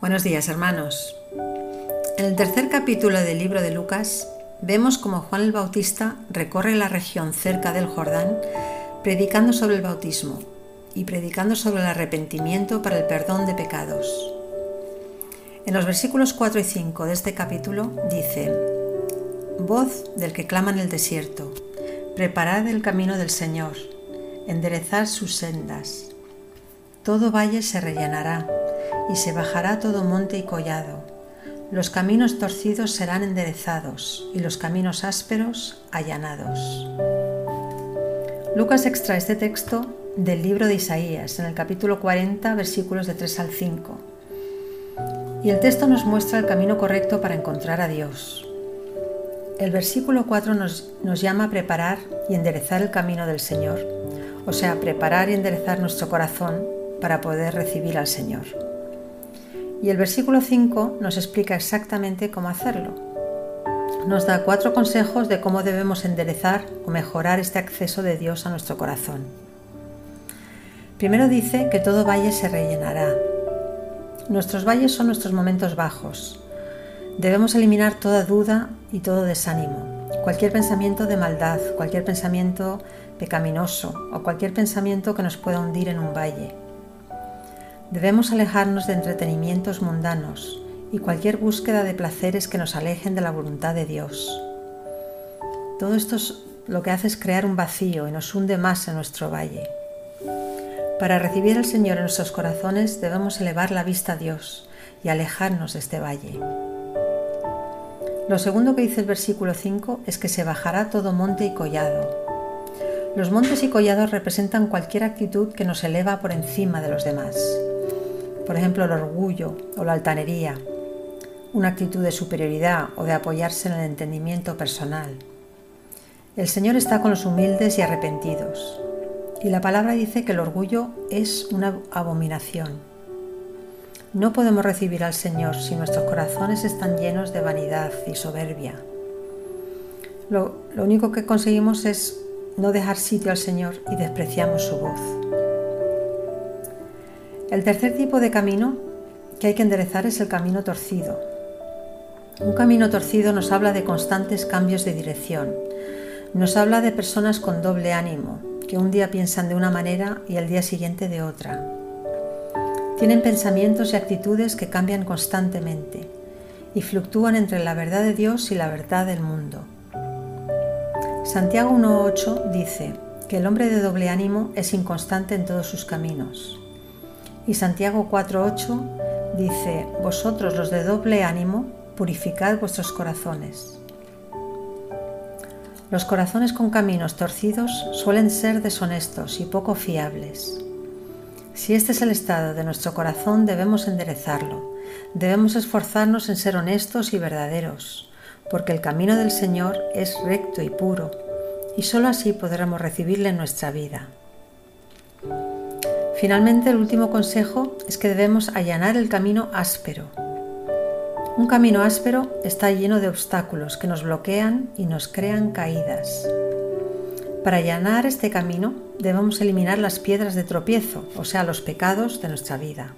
Buenos días hermanos. En el tercer capítulo del libro de Lucas vemos como Juan el Bautista recorre la región cerca del Jordán predicando sobre el bautismo y predicando sobre el arrepentimiento para el perdón de pecados. En los versículos 4 y 5 de este capítulo dice, Voz del que clama en el desierto, preparad el camino del Señor, enderezad sus sendas. Todo valle se rellenará y se bajará todo monte y collado. Los caminos torcidos serán enderezados y los caminos ásperos allanados. Lucas extrae este texto del libro de Isaías, en el capítulo 40, versículos de 3 al 5. Y el texto nos muestra el camino correcto para encontrar a Dios. El versículo 4 nos, nos llama a preparar y enderezar el camino del Señor, o sea, preparar y enderezar nuestro corazón para poder recibir al Señor. Y el versículo 5 nos explica exactamente cómo hacerlo. Nos da cuatro consejos de cómo debemos enderezar o mejorar este acceso de Dios a nuestro corazón. Primero dice que todo valle se rellenará. Nuestros valles son nuestros momentos bajos. Debemos eliminar toda duda y todo desánimo, cualquier pensamiento de maldad, cualquier pensamiento pecaminoso o cualquier pensamiento que nos pueda hundir en un valle. Debemos alejarnos de entretenimientos mundanos y cualquier búsqueda de placeres que nos alejen de la voluntad de Dios. Todo esto lo que hace es crear un vacío y nos hunde más en nuestro valle. Para recibir al Señor en nuestros corazones debemos elevar la vista a Dios y alejarnos de este valle. Lo segundo que dice el versículo 5 es que se bajará todo monte y collado. Los montes y collados representan cualquier actitud que nos eleva por encima de los demás por ejemplo el orgullo o la altanería, una actitud de superioridad o de apoyarse en el entendimiento personal. El Señor está con los humildes y arrepentidos, y la palabra dice que el orgullo es una abominación. No podemos recibir al Señor si nuestros corazones están llenos de vanidad y soberbia. Lo, único que conseguimos es no dejar sitio al Señor y despreciamos su voz. El tercer tipo de camino que hay que enderezar es el camino torcido. Un camino torcido nos habla de constantes cambios de dirección. Nos habla de personas con doble ánimo, que un día piensan de una manera y el día siguiente de otra. Tienen pensamientos y actitudes que cambian constantemente y fluctúan entre la verdad de Dios y la verdad del mundo. Santiago 1.8 dice que el hombre de doble ánimo es inconstante en todos sus caminos. Y Santiago 4.8 dice, Vosotros los de doble ánimo, purificad vuestros corazones. Los corazones con caminos torcidos suelen ser deshonestos y poco fiables. Si este es el estado de nuestro corazón, debemos enderezarlo. Debemos esforzarnos en ser honestos y verdaderos, porque el camino del Señor es recto y puro, y sólo así podremos recibirle en nuestra vida. Finalmente, el último consejo es que debemos allanar el camino áspero. Un camino áspero está lleno de obstáculos que nos bloquean y nos crean caídas. Para allanar este camino debemos eliminar las piedras de tropiezo, o sea, los pecados de nuestra vida.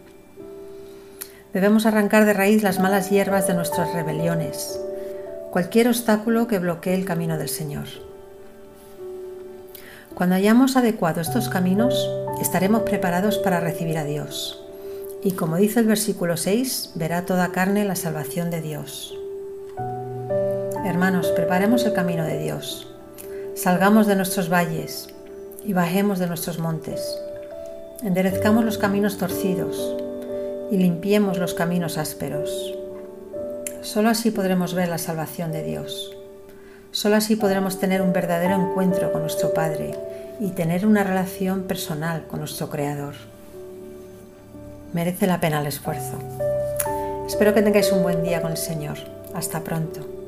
Debemos arrancar de raíz las malas hierbas de nuestras rebeliones, cualquier obstáculo que bloquee el camino del Señor. Cuando hayamos adecuado estos caminos, estaremos preparados para recibir a Dios. Y como dice el versículo 6, verá toda carne la salvación de Dios. Hermanos, preparemos el camino de Dios. Salgamos de nuestros valles y bajemos de nuestros montes. Enderezcamos los caminos torcidos y limpiemos los caminos ásperos. Solo así podremos ver la salvación de Dios. Solo así podremos tener un verdadero encuentro con nuestro Padre y tener una relación personal con nuestro Creador. Merece la pena el esfuerzo. Espero que tengáis un buen día con el Señor. Hasta pronto.